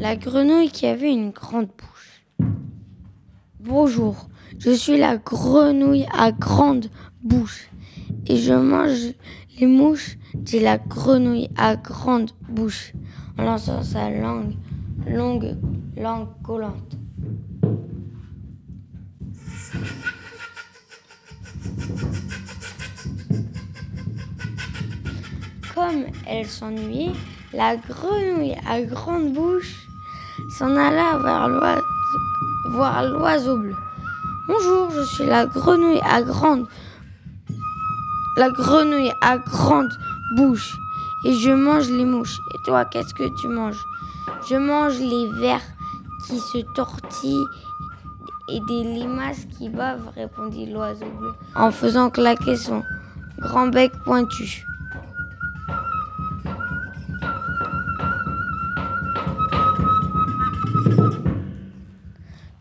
La grenouille qui avait une grande bouche. Bonjour, je suis la grenouille à grande bouche et je mange les mouches, dit la grenouille à grande bouche en lançant sa langue, longue langue collante. Comme elle s'ennuyait, la grenouille à grande bouche s'en alla voir l'oiseau bleu. Bonjour, je suis la grenouille à grande la grenouille à grande bouche et je mange les mouches. Et toi, qu'est-ce que tu manges? Je mange les vers qui se tortillent et des limaces qui bavent, répondit l'oiseau bleu en faisant claquer son grand bec pointu.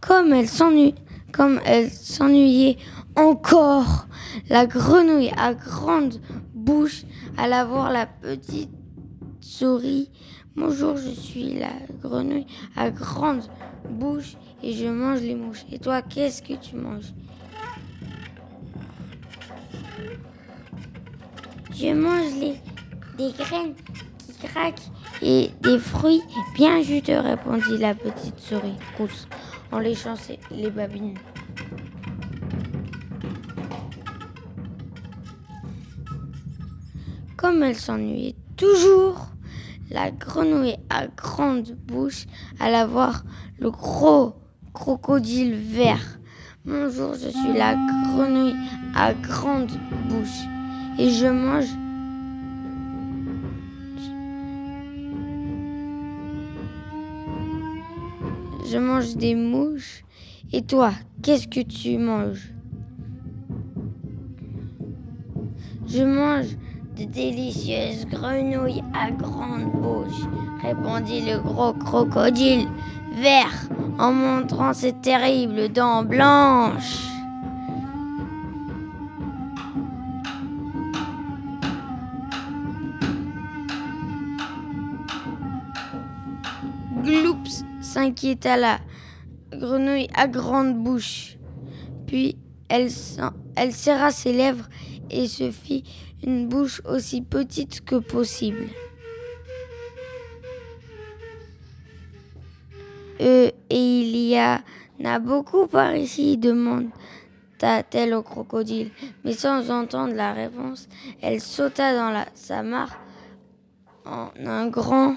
Comme elle s'ennuyait encore, la grenouille à grande bouche alla voir la petite souris. Bonjour, je suis la grenouille à grande bouche et je mange les mouches. Et toi, qu'est-ce que tu manges? Je mange des graines qui craquent et des fruits. Bien juteux, répondit la petite souris. Rousse en léchant les babines. Comme elle s'ennuyait toujours, la grenouille à grande bouche alla voir le gros crocodile vert. Bonjour, je suis la grenouille à grande bouche et je mange je mange des mouches. Et toi, qu'est-ce que tu manges? Je mange de délicieuses grenouilles à grande bouche, répondit le gros crocodile vert en montrant ses terribles dents blanches. Gloups s'inquiéta la grenouille à grande bouche. Puis elle, serra ses lèvres et se fit une bouche aussi petite que possible. Euh, et il y a, a beaucoup par ici, demanda-t-elle au crocodile. Mais sans entendre la réponse, elle sauta dans la, sa mare en un grand